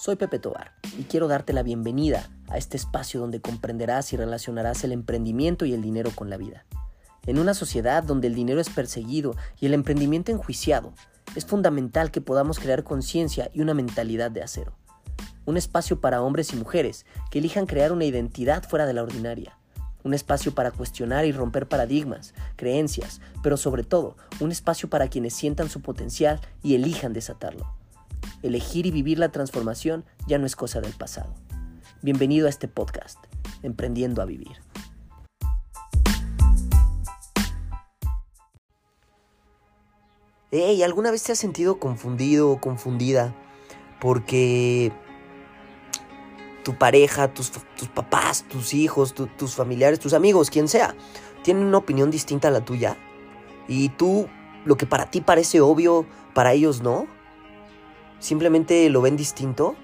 Soy Pepe Tobar y quiero darte la bienvenida a este espacio donde comprenderás y relacionarás el emprendimiento y el dinero con la vida. En una sociedad donde el dinero es perseguido y el emprendimiento enjuiciado, es fundamental que podamos crear conciencia y una mentalidad de acero. Un espacio para hombres y mujeres que elijan crear una identidad fuera de la ordinaria. Un espacio para cuestionar y romper paradigmas, creencias, pero sobre todo un espacio para quienes sientan su potencial y elijan desatarlo. Elegir y vivir la transformación ya no es cosa del pasado. Bienvenido a este podcast, Emprendiendo a Vivir. Hey, ¿alguna vez te has sentido confundido o confundida porque tu pareja, tus, papás, tus hijos, tus familiares, tus amigos, quien sea, tienen una opinión distinta a la tuya? Y tú, lo que para ti parece obvio, para ellos no simplemente lo ven distinto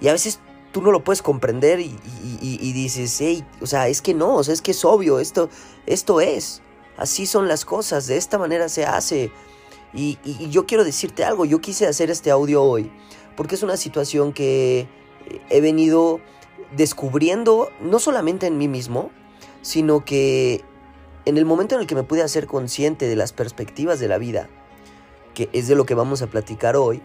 y a veces tú no lo puedes comprender y, dices, hey, o sea, es que no, o sea, es que es obvio, esto, esto es, así son las cosas, de esta manera se hace. Y, yo quiero decirte algo, yo quise hacer este audio hoy, porque es una situación que he venido descubriendo, no solamente en mí mismo, sino que en el momento en el que me pude hacer consciente de las perspectivas de la vida, que es de lo que vamos a platicar hoy,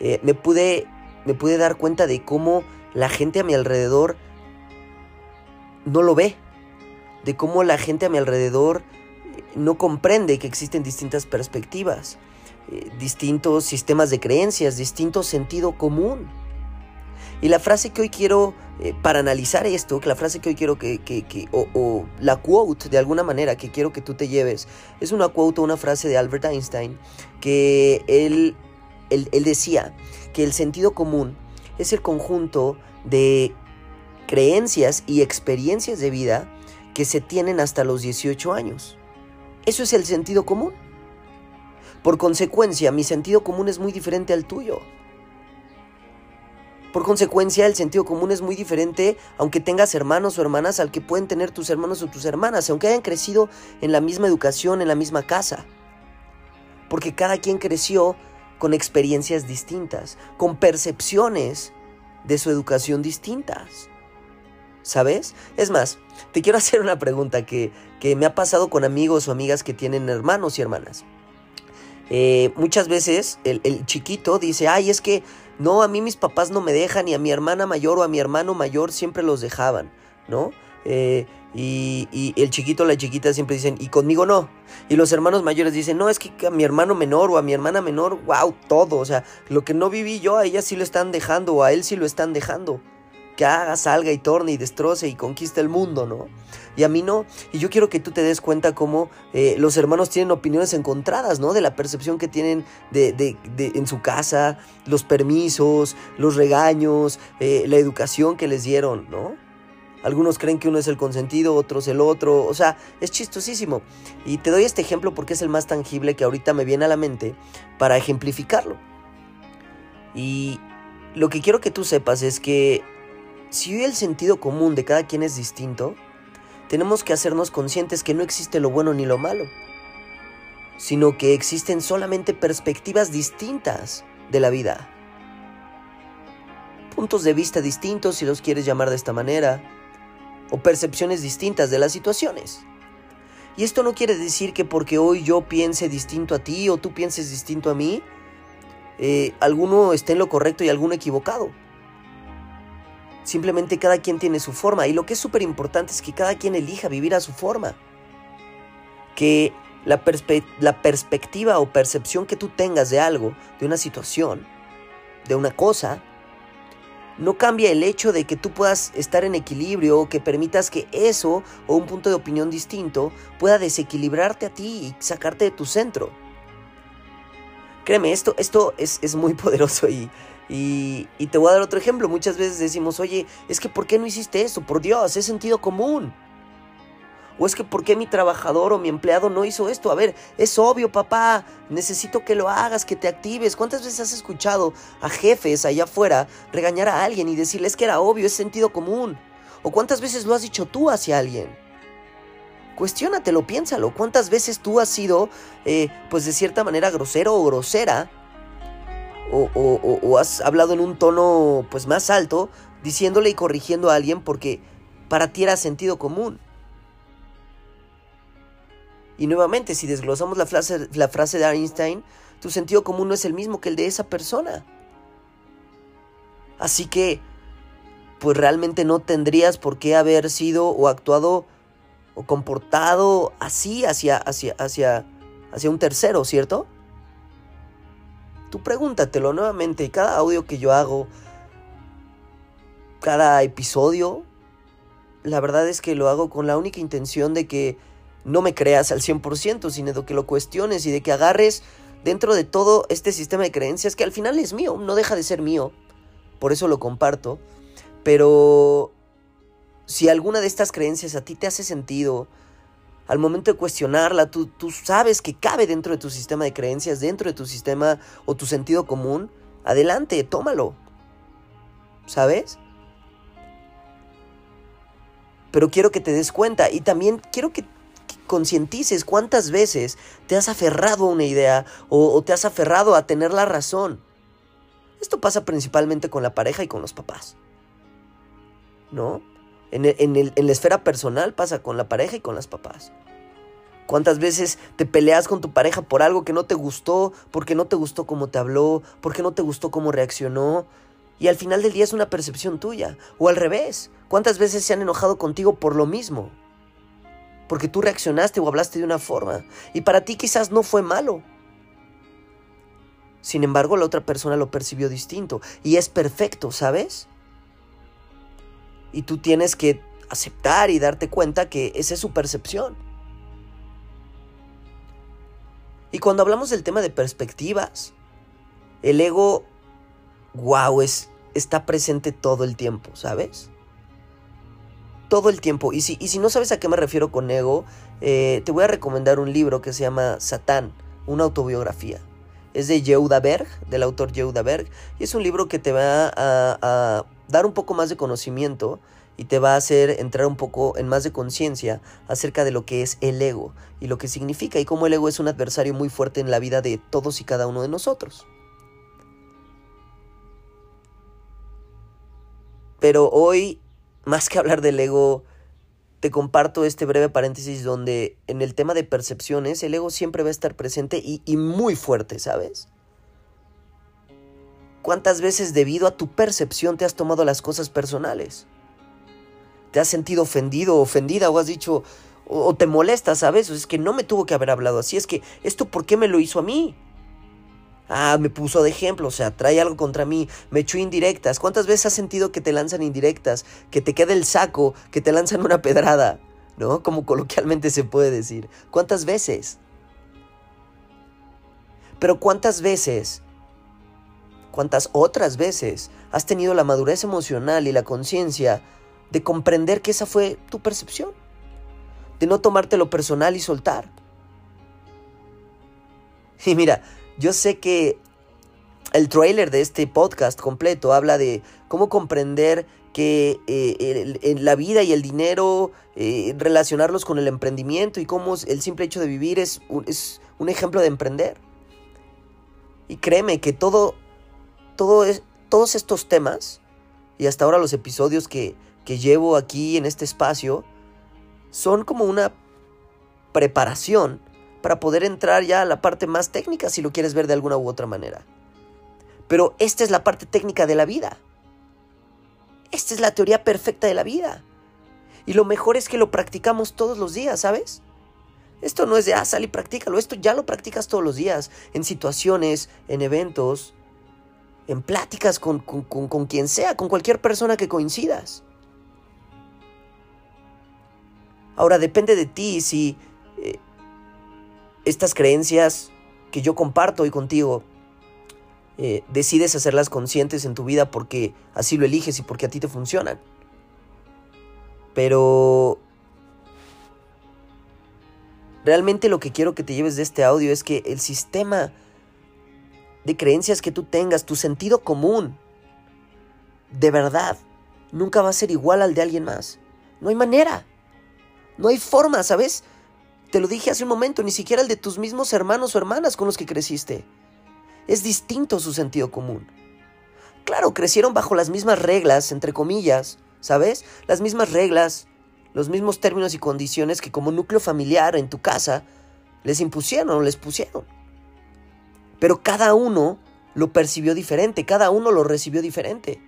eh, me, pude, me pude dar cuenta de cómo la gente a mi alrededor no lo ve, de cómo la gente a mi alrededor eh, no comprende que existen distintas perspectivas, eh, distintos sistemas de creencias, distinto sentido común. Y la frase que hoy quiero, para analizar esto, que la frase que hoy quiero que, que, o, o, la quote de alguna manera que quiero que tú te lleves, es una quote o una frase de Albert Einstein, que él él, decía que el sentido común es el conjunto de creencias y experiencias de vida que se tienen hasta los 18 años. Eso es el sentido común. Por consecuencia, mi sentido común es muy diferente al tuyo. Por consecuencia, el sentido común es muy diferente aunque tengas hermanos o hermanas al que pueden tener tus hermanos o tus hermanas, aunque hayan crecido en la misma educación, en la misma casa. Porque cada quien creció con experiencias distintas, con percepciones de su educación distintas. ¿Sabes? Es más, te quiero hacer una pregunta que, me ha pasado con amigos o amigas que tienen hermanos y hermanas. Eh, muchas veces el, el, chiquito dice, ay, es que no, a mí mis papás no me dejan y a mi hermana mayor o a mi hermano mayor siempre los dejaban, ¿no? Eh, y, el chiquito o la chiquita siempre dicen, y conmigo no. Y los hermanos mayores dicen, no, es que a mi hermano menor o a mi hermana menor, wow, todo. O sea, lo que no viví yo, a ella sí lo están dejando o a él sí lo están dejando. Que haga, salga y torne y destroce y conquiste el mundo, ¿no? Y a mí no. Y yo quiero que tú te des cuenta cómo eh, los hermanos tienen opiniones encontradas, ¿no? De la percepción que tienen de, de, en su casa, los permisos, los regaños, eh, la educación que les dieron, ¿no? Algunos creen que uno es el consentido, otros el otro. O sea, es chistosísimo. Y te doy este ejemplo porque es el más tangible que ahorita me viene a la mente para ejemplificarlo. Y lo que quiero que tú sepas es que si el sentido común de cada quien es distinto, tenemos que hacernos conscientes que no existe lo bueno ni lo malo, sino que existen solamente perspectivas distintas de la vida. Puntos de vista distintos, si los quieres llamar de esta manera, o percepciones distintas de las situaciones. Y esto no quiere decir que porque hoy yo piense distinto a ti o tú pienses distinto a mí, eh, alguno esté en lo correcto y alguno equivocado. Simplemente cada quien tiene su forma y lo que es súper importante es que cada quien elija vivir a su forma. Que la, la perspectiva o percepción que tú tengas de algo, de una situación, de una cosa, no cambia el hecho de que tú puedas estar en equilibrio o que permitas que eso o un punto de opinión distinto pueda desequilibrarte a ti y sacarte de tu centro. Créeme, esto, esto es, muy poderoso y, y, y, te voy a dar otro ejemplo. Muchas veces decimos, oye, es que ¿por qué no hiciste eso? Por Dios, es sentido común. O es que ¿por qué mi trabajador o mi empleado no hizo esto? A ver, es obvio, papá, necesito que lo hagas, que te actives. ¿Cuántas veces has escuchado a jefes allá afuera regañar a alguien y decirles que era obvio, es sentido común? ¿O cuántas veces lo has dicho tú hacia alguien? Cuestiónatelo, piénsalo. ¿Cuántas veces tú has sido, eh, pues de cierta manera, grosero o grosera? o, has hablado en un tono pues más alto, diciéndole y corrigiendo a alguien porque para ti era sentido común. Y nuevamente, si desglosamos la frase, la frase de Einstein, tu sentido común no es el mismo que el de esa persona. Así que, pues realmente no tendrías por qué haber sido o actuado o comportado así hacia, hacia, hacia, hacia un tercero, ¿cierto? Tú pregúntatelo nuevamente. Cada audio que yo hago, cada episodio, la verdad es que lo hago con la única intención de que no me creas al 100%, sino de que lo cuestiones y de que agarres dentro de todo este sistema de creencias que al final es mío, no deja de ser mío. Por eso lo comparto. Pero si alguna de estas creencias a ti te hace sentido, al momento de cuestionarla, tú, tú sabes que cabe dentro de tu sistema de creencias, dentro de tu sistema o tu sentido común, adelante, tómalo. ¿Sabes? Pero quiero que te des cuenta y también quiero que concientices cuántas veces te has aferrado a una idea o, te has aferrado a tener la razón. Esto pasa principalmente con la pareja y con los papás. ¿No? En, en, la esfera personal pasa con la pareja y con las papás. ¿Cuántas veces te peleas con tu pareja por algo que no te gustó, porque no te gustó cómo te habló, porque no te gustó cómo reaccionó? Y al final del día es una percepción tuya. O al revés, ¿cuántas veces se han enojado contigo por lo mismo? Porque tú reaccionaste o hablaste de una forma y para ti quizás no fue malo. Sin embargo, la otra persona lo percibió distinto y es perfecto, ¿sabes? Y tú tienes que aceptar y darte cuenta que esa es su percepción. Y cuando hablamos del tema de perspectivas, el ego, wow, es, está presente todo el tiempo, ¿sabes? Todo el tiempo. Y si, y si no sabes a qué me refiero con ego, eh, te voy a recomendar un libro que se llama Satán, una autobiografía. Es de Yehuda Berg, del autor Yehuda Berg, y es un libro que te va a, a dar un poco más de conocimiento y te va a hacer entrar un poco en más de conciencia acerca de lo que es el ego y lo que significa y cómo el ego es un adversario muy fuerte en la vida de todos y cada uno de nosotros. Pero hoy más que hablar del ego, te comparto este breve paréntesis donde en el tema de percepciones el ego siempre va a estar presente y, muy fuerte, ¿sabes? ¿Cuántas veces debido a tu percepción te has tomado las cosas personales? ¿Te has sentido ofendido o ofendida o has dicho o, te molesta, ¿sabes? es que no me tuvo que haber hablado así, es que esto ¿por qué me lo hizo a mí? Ah, me puso de ejemplo, o sea, trae algo contra mí, me echó indirectas. ¿Cuántas veces has sentido que te lanzan indirectas, que te queda el saco, que te lanzan una pedrada? ¿No? Como coloquialmente se puede decir. ¿Cuántas veces? Pero ¿cuántas veces, cuántas otras veces has tenido la madurez emocional y la conciencia de comprender que esa fue tu percepción? De no tomártelo personal y soltar. Y mira, yo sé que el trailer de este podcast completo habla de cómo comprender que eh, la vida y el dinero, eh, relacionarlos con el emprendimiento y cómo el simple hecho de vivir es un, ejemplo de emprender. Y créeme que todo, todo es, todos estos temas, y hasta ahora los episodios que llevo aquí en este espacio, son como una preparación para poder entrar ya a la parte más técnica si lo quieres ver de alguna u otra manera. Pero esta es la parte técnica de la vida. Esta es la teoría perfecta de la vida. Y lo mejor es que lo practicamos todos los días, ¿sabes? Esto no es de, ah, sal y practícalo. Esto ya lo practicas todos los días. En situaciones, en eventos, en pláticas con, con quien sea, con cualquier persona que coincidas. Ahora depende de ti si estas creencias que yo comparto hoy contigo, eh, decides hacerlas conscientes en tu vida porque así lo eliges y porque a ti te funcionan. Pero realmente lo que quiero que te lleves de este audio es que el sistema de creencias que tú tengas, tu sentido común, de verdad, nunca va a ser igual al de alguien más. No hay manera. No hay forma, ¿sabes? Te lo dije hace un momento, ni siquiera el de tus mismos hermanos o hermanas con los que creciste. es distinto su sentido común. Claro, crecieron bajo las mismas reglas, entre comillas, ¿sabes? Las mismas reglas, los mismos términos y condiciones que como núcleo familiar en tu casa les impusieron o les pusieron. Pero cada uno lo percibió diferente, cada uno lo recibió diferente.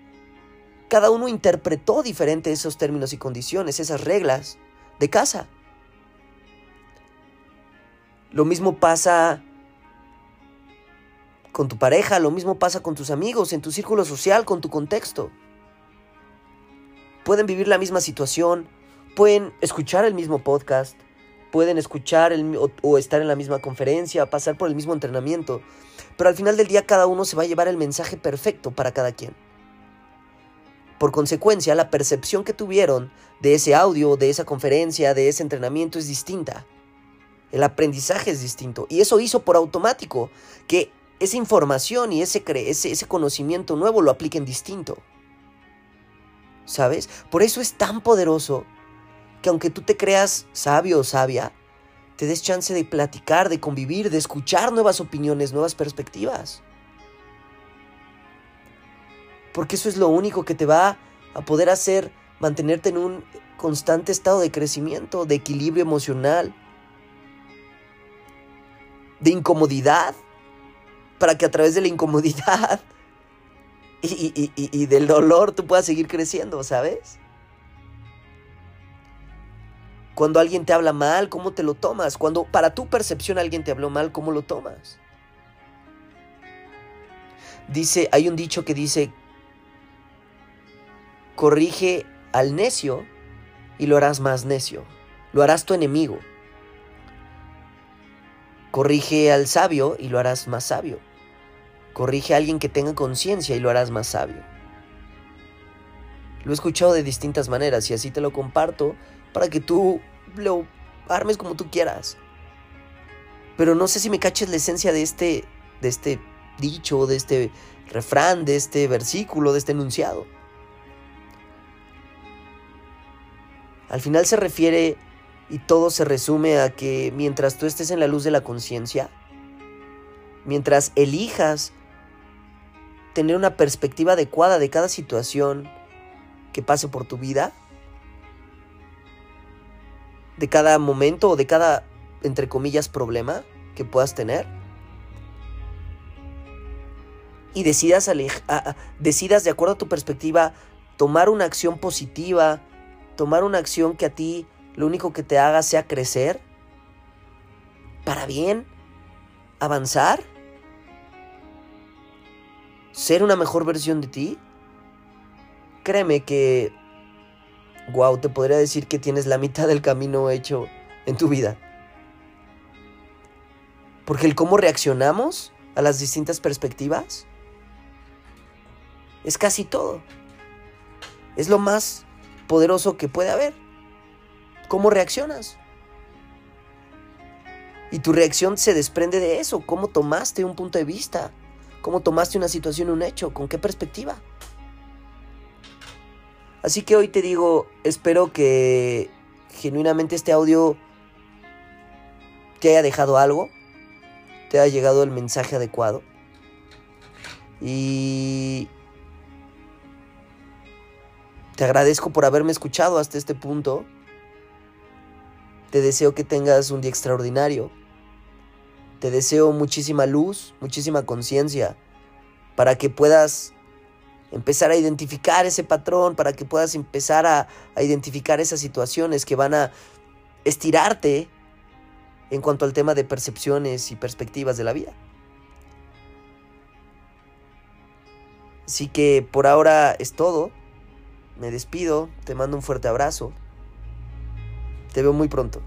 Cada uno interpretó diferente esos términos y condiciones, esas reglas de casa. Lo mismo pasa con tu pareja, lo mismo pasa con tus amigos, en tu círculo social, con tu contexto. Pueden vivir la misma situación, pueden escuchar el mismo podcast, pueden escuchar o, estar en la misma conferencia, pasar por el mismo entrenamiento, pero al final del día cada uno se va a llevar el mensaje perfecto para cada quien. Por consecuencia, la percepción que tuvieron de ese audio, de esa conferencia, de ese entrenamiento es distinta. El aprendizaje es distinto. Y eso hizo por automático que esa información y ese, ese, ese conocimiento nuevo lo apliquen distinto. ¿Sabes? Por eso es tan poderoso que aunque tú te creas sabio o sabia, te des chance de platicar, de convivir, de escuchar nuevas opiniones, nuevas perspectivas. Porque eso es lo único que te va a poder hacer mantenerte en un constante estado de crecimiento, de equilibrio emocional, de incomodidad, para que a través de la incomodidad y, y del dolor tú puedas seguir creciendo, ¿sabes? Cuando alguien te habla mal, ¿cómo te lo tomas? Cuando para tu percepción alguien te habló mal, ¿cómo lo tomas? Dice, hay un dicho que dice, corrige al necio y lo harás más necio, lo harás tu enemigo. Corrige al sabio y lo harás más sabio. Corrige a alguien que tenga conciencia y lo harás más sabio. Lo he escuchado de distintas maneras y así te lo comparto para que tú lo armes como tú quieras. Pero no sé si me caches la esencia de este, de este dicho, de este refrán, de este versículo, de este enunciado. Al final se refiere y todo se resume a que mientras tú estés en la luz de la conciencia, mientras elijas tener una perspectiva adecuada de cada situación que pase por tu vida, de cada momento o de cada, entre comillas, problema que puedas tener. Y decidas, decidas de acuerdo a tu perspectiva tomar una acción positiva, tomar una acción que a ti lo único que te haga sea crecer, para bien, avanzar, ser una mejor versión de ti. Créeme que wow, te podría decir que tienes la mitad del camino hecho en tu vida. Porque el cómo reaccionamos a las distintas perspectivas es casi todo. Es lo más poderoso que puede haber. ¿Cómo reaccionas? Y tu reacción se desprende de eso, cómo tomaste un punto de vista, cómo tomaste una situación, un hecho, con qué perspectiva. Así que hoy te digo, espero que genuinamente este audio te haya dejado algo, te haya llegado el mensaje adecuado. Y te agradezco por haberme escuchado hasta este punto. Te deseo que tengas un día extraordinario. Te deseo muchísima luz, muchísima conciencia, para que puedas empezar a identificar ese patrón, para que puedas empezar a, identificar esas situaciones que van a estirarte en cuanto al tema de percepciones y perspectivas de la vida. Así que por ahora es todo. Me despido, te mando un fuerte abrazo. Te veo muy pronto.